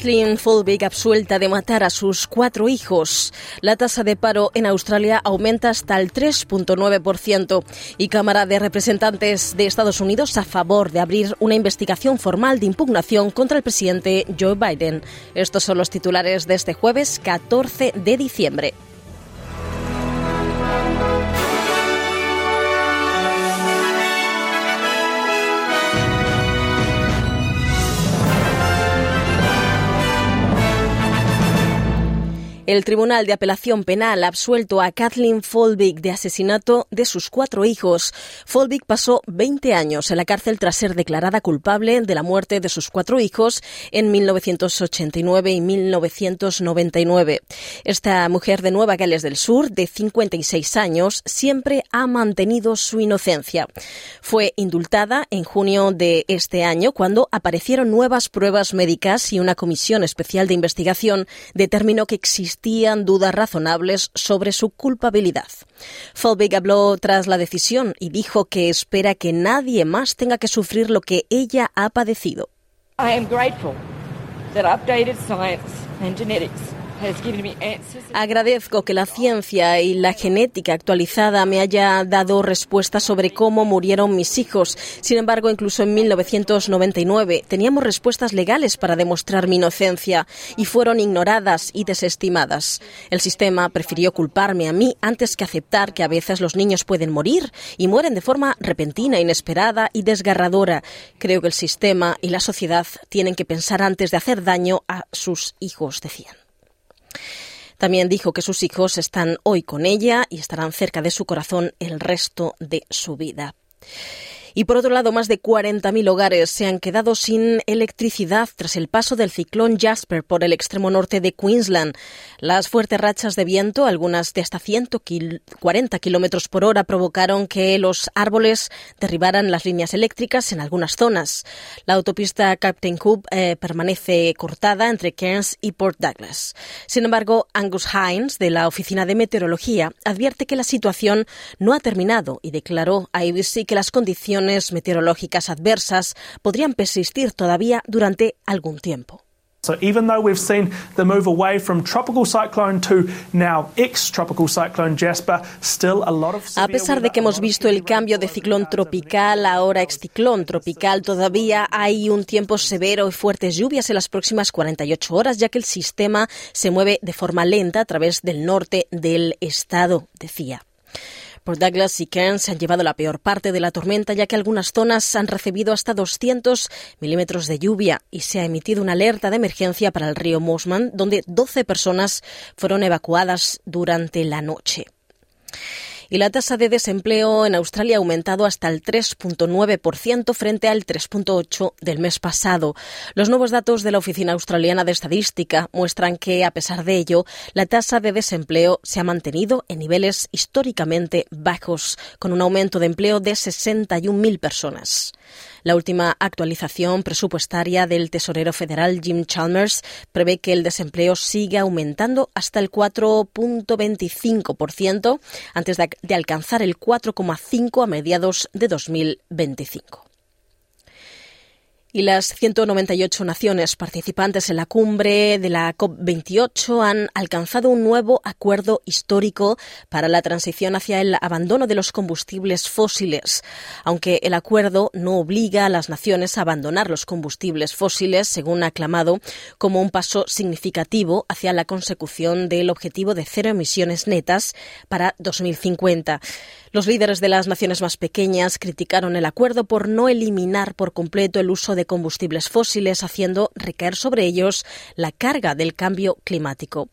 Kathleen Folbig absuelta de matar a sus cuatro hijos. La tasa de paro en Australia aumenta hasta el 3.9% y Cámara de Representantes de Estados Unidos a favor de abrir una investigación formal de impugnación contra el presidente Joe Biden. Estos son los titulares de este jueves 14 de diciembre. El Tribunal de Apelación Penal ha absuelto a Kathleen Folbig de asesinato de sus cuatro hijos. Folbig pasó 20 años en la cárcel tras ser declarada culpable de la muerte de sus cuatro hijos en 1989 y 1999. Esta mujer de Nueva Gales del Sur, de 56 años, siempre ha mantenido su inocencia. Fue indultada en junio de este año cuando aparecieron nuevas pruebas médicas y una comisión especial de investigación determinó que existía existían dudas razonables sobre su culpabilidad. Folbig habló tras la decisión y dijo que espera que nadie más tenga que sufrir lo que ella ha padecido. I am grateful that updated science and genetics Agradezco que la ciencia y la genética actualizada me haya dado respuestas sobre cómo murieron mis hijos. Sin embargo, incluso en 1999 teníamos respuestas legales para demostrar mi inocencia y fueron ignoradas y desestimadas. El sistema prefirió culparme a mí antes que aceptar que a veces los niños pueden morir y mueren de forma repentina, inesperada y desgarradora. Creo que el sistema y la sociedad tienen que pensar antes de hacer daño a sus hijos, decían. También dijo que sus hijos están hoy con ella y estarán cerca de su corazón el resto de su vida. Y por otro lado, más de 40.000 hogares se han quedado sin electricidad tras el paso del ciclón Jasper por el extremo norte de Queensland. Las fuertes rachas de viento, algunas de hasta 140 kilómetros por hora, provocaron que los árboles derribaran las líneas eléctricas en algunas zonas. La autopista Captain Cook eh, permanece cortada entre Cairns y Port Douglas. Sin embargo, Angus Hines, de la Oficina de Meteorología, advierte que la situación no ha terminado y declaró a ABC que las condiciones meteorológicas adversas podrían persistir todavía durante algún tiempo. So even though we've seen the move away from tropical cyclone to now ex-tropical cyclone Jasper, still a lot of A pesar de que hemos visto el cambio de ciclón tropical a ahora ex-ciclón tropical, todavía hay un tiempo severo y fuertes lluvias en las próximas 48 horas, ya que el sistema se mueve de forma lenta a través del norte del estado, decía. Douglas y Cairns han llevado la peor parte de la tormenta, ya que algunas zonas han recibido hasta 200 milímetros de lluvia y se ha emitido una alerta de emergencia para el río Mosman, donde 12 personas fueron evacuadas durante la noche y la tasa de desempleo en Australia ha aumentado hasta el 3.9% frente al 3.8% del mes pasado. Los nuevos datos de la Oficina Australiana de Estadística muestran que, a pesar de ello, la tasa de desempleo se ha mantenido en niveles históricamente bajos, con un aumento de empleo de 61.000 personas. La última actualización presupuestaria del tesorero federal Jim Chalmers prevé que el desempleo siga aumentando hasta el 4.25% antes de alcanzar el 4,5% a mediados de 2025 y las 198 naciones participantes en la cumbre de la COP28 han alcanzado un nuevo acuerdo histórico para la transición hacia el abandono de los combustibles fósiles. Aunque el acuerdo no obliga a las naciones a abandonar los combustibles fósiles, según ha aclamado, como un paso significativo hacia la consecución del objetivo de cero emisiones netas para 2050. Los líderes de las naciones más pequeñas criticaron el acuerdo por no eliminar por completo el uso de combustibles fósiles, haciendo recaer sobre ellos la carga del cambio climático.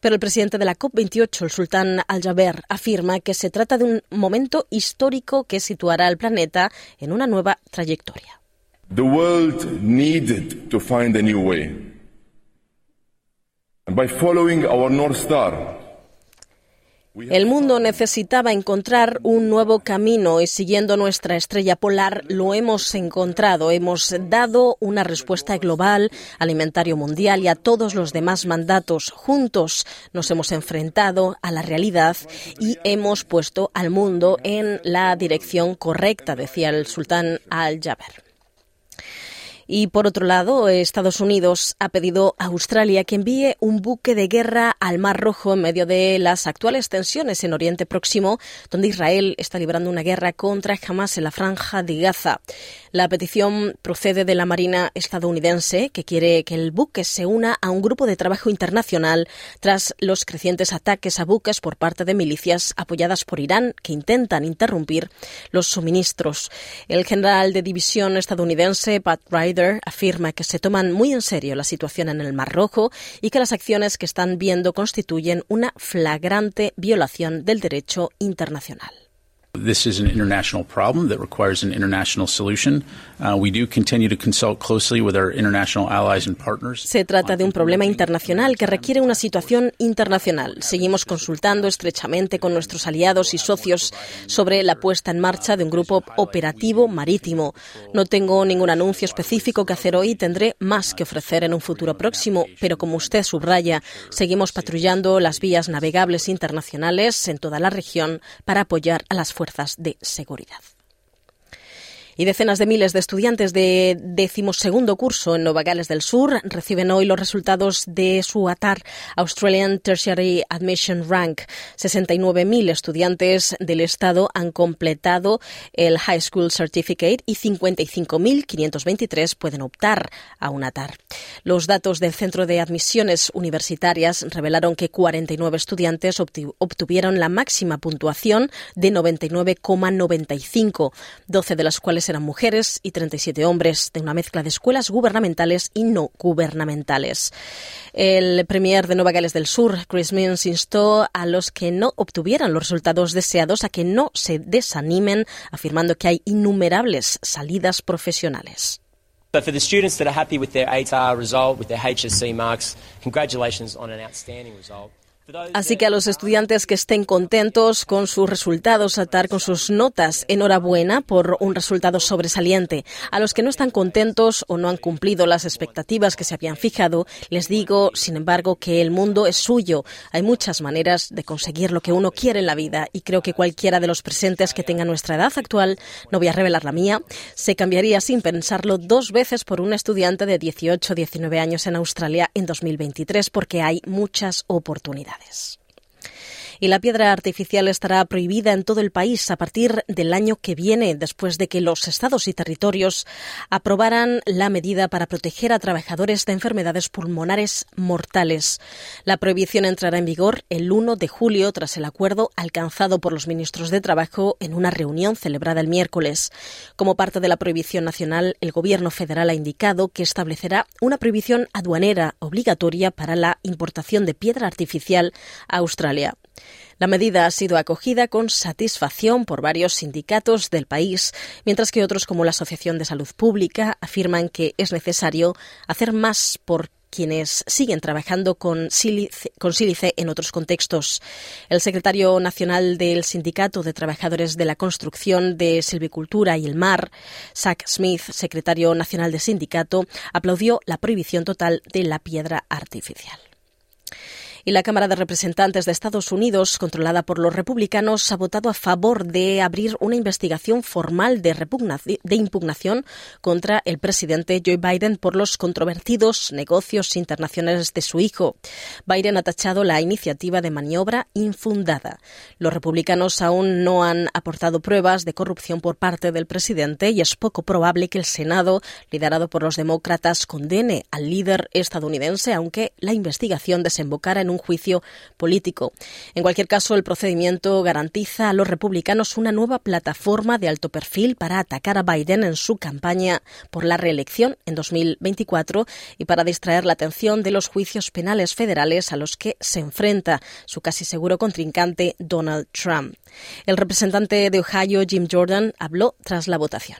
Pero el presidente de la COP28, el sultán Al-Jaber, afirma que se trata de un momento histórico que situará al planeta en una nueva trayectoria. The world needed to find a new way. And by following our North Star, El mundo necesitaba encontrar un nuevo camino y siguiendo nuestra estrella polar lo hemos encontrado. Hemos dado una respuesta global, alimentario mundial y a todos los demás mandatos. Juntos nos hemos enfrentado a la realidad y hemos puesto al mundo en la dirección correcta, decía el sultán Al-Jaber. Y por otro lado, Estados Unidos ha pedido a Australia que envíe un buque de guerra al Mar Rojo en medio de las actuales tensiones en Oriente Próximo, donde Israel está librando una guerra contra Hamas en la franja de Gaza. La petición procede de la Marina estadounidense, que quiere que el buque se una a un grupo de trabajo internacional tras los crecientes ataques a buques por parte de milicias apoyadas por Irán que intentan interrumpir los suministros. El general de división estadounidense Pat Ryder afirma que se toman muy en serio la situación en el Mar Rojo y que las acciones que están viendo constituyen una flagrante violación del derecho internacional. This is an international problem that requires an international solution. Uh, we do continue to consult closely with our international allies and partners. Se trata de un problema internacional que requiere una situación internacional. Seguimos consultando estrechamente con nuestros aliados y socios sobre la puesta en marcha de un grupo operativo marítimo. No tengo ningún anuncio específico que hacer hoy, tendré más que ofrecer en un futuro próximo, pero como usted subraya, seguimos patrullando las vías navegables internacionales en toda la región para apoyar a las fuerzas de seguridad. Y decenas de miles de estudiantes de decimosegundo curso en Nueva Gales del Sur reciben hoy los resultados de su ATAR, Australian Tertiary Admission Rank. 69.000 estudiantes del Estado han completado el High School Certificate y 55.523 pueden optar a un ATAR. Los datos del Centro de Admisiones Universitarias revelaron que 49 estudiantes obtuvieron la máxima puntuación de 99,95, 12 de las cuales eran mujeres y 37 hombres, de una mezcla de escuelas gubernamentales y no gubernamentales. El premier de Nueva Gales del Sur, Chris Minns, instó a los que no obtuvieran los resultados deseados a que no se desanimen, afirmando que hay innumerables salidas profesionales. Así que a los estudiantes que estén contentos con sus resultados, atar con sus notas, enhorabuena por un resultado sobresaliente. A los que no están contentos o no han cumplido las expectativas que se habían fijado, les digo, sin embargo, que el mundo es suyo. Hay muchas maneras de conseguir lo que uno quiere en la vida y creo que cualquiera de los presentes que tenga nuestra edad actual, no voy a revelar la mía, se cambiaría sin pensarlo dos veces por un estudiante de 18 o 19 años en Australia en 2023 porque hay muchas oportunidades This. Y la piedra artificial estará prohibida en todo el país a partir del año que viene, después de que los estados y territorios aprobaran la medida para proteger a trabajadores de enfermedades pulmonares mortales. La prohibición entrará en vigor el 1 de julio tras el acuerdo alcanzado por los ministros de Trabajo en una reunión celebrada el miércoles. Como parte de la prohibición nacional, el Gobierno federal ha indicado que establecerá una prohibición aduanera obligatoria para la importación de piedra artificial a Australia. La medida ha sido acogida con satisfacción por varios sindicatos del país, mientras que otros como la Asociación de Salud Pública afirman que es necesario hacer más por quienes siguen trabajando con sílice, en otros contextos. El secretario nacional del Sindicato de Trabajadores de la Construcción de Silvicultura y el Mar, Zach Smith, secretario nacional del sindicato, aplaudió la prohibición total de la piedra artificial y la Cámara de Representantes de Estados Unidos, controlada por los republicanos, ha votado a favor de abrir una investigación formal de, de impugnación contra el presidente Joe Biden por los controvertidos negocios internacionales de su hijo. Biden ha tachado la iniciativa de maniobra infundada. Los republicanos aún no han aportado pruebas de corrupción por parte del presidente y es poco probable que el Senado, liderado por los demócratas, condene al líder estadounidense, aunque la investigación desembocara en un juicio político. En cualquier caso, el procedimiento garantiza a los republicanos una nueva plataforma de alto perfil para atacar a Biden en su campaña por la reelección en 2024 y para distraer la atención de los juicios penales federales a los que se enfrenta su casi seguro contrincante Donald Trump. El representante de Ohio, Jim Jordan, habló tras la votación.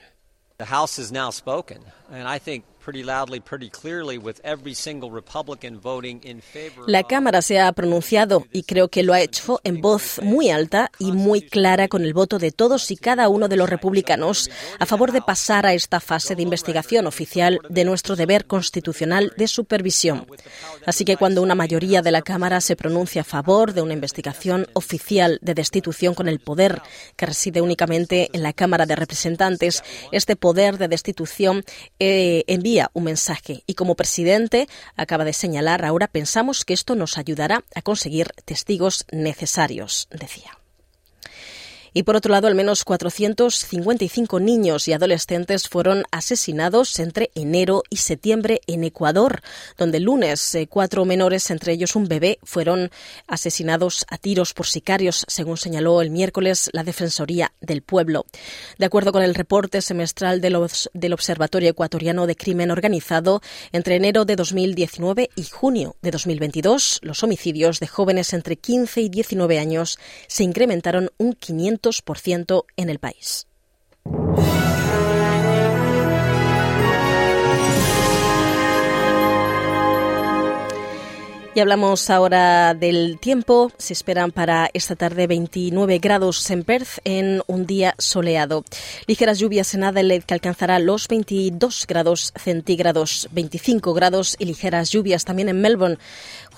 La Cámara se ha pronunciado y creo que lo ha hecho en voz muy alta y muy clara con el voto de todos y cada uno de los republicanos a favor de pasar a esta fase de investigación oficial de nuestro deber constitucional de supervisión. Así que cuando una mayoría de la Cámara se pronuncia a favor de una investigación oficial de destitución con el poder que reside únicamente en la Cámara de Representantes, este poder de destitución eh, envía un mensaje y como presidente acaba de señalar ahora pensamos que esto nos ayudará a conseguir testigos necesarios, decía. Y por otro lado, al menos 455 niños y adolescentes fueron asesinados entre enero y septiembre en Ecuador, donde el lunes eh, cuatro menores, entre ellos un bebé, fueron asesinados a tiros por sicarios, según señaló el miércoles la Defensoría del Pueblo. De acuerdo con el reporte semestral del Observatorio Ecuatoriano de Crimen Organizado, entre enero de 2019 y junio de 2022, los homicidios de jóvenes entre 15 y 19 años se incrementaron un 500 ciento en el país. Y hablamos ahora del tiempo. Se esperan para esta tarde 29 grados en Perth en un día soleado. Ligeras lluvias en Adelaide que alcanzará los 22 grados centígrados, 25 grados y ligeras lluvias también en Melbourne.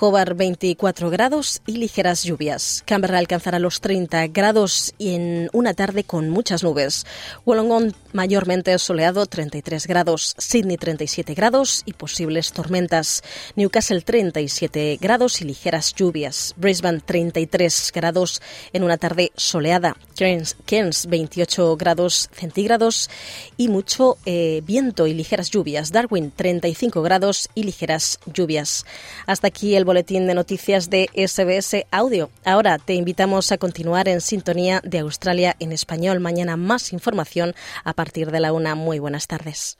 Hobart 24 grados y ligeras lluvias. Canberra alcanzará los 30 grados y en una tarde con muchas nubes. Wollongong mayormente soleado 33 grados. Sydney 37 grados y posibles tormentas. Newcastle 37 grados y ligeras lluvias. Brisbane 33 grados en una tarde soleada. Cairns, 28 grados centígrados y mucho eh, viento y ligeras lluvias. Darwin 35 grados y ligeras lluvias. Hasta aquí el boletín de noticias de SBS Audio. Ahora te invitamos a continuar en sintonía de Australia en español. Mañana más información a partir de la una. Muy buenas tardes.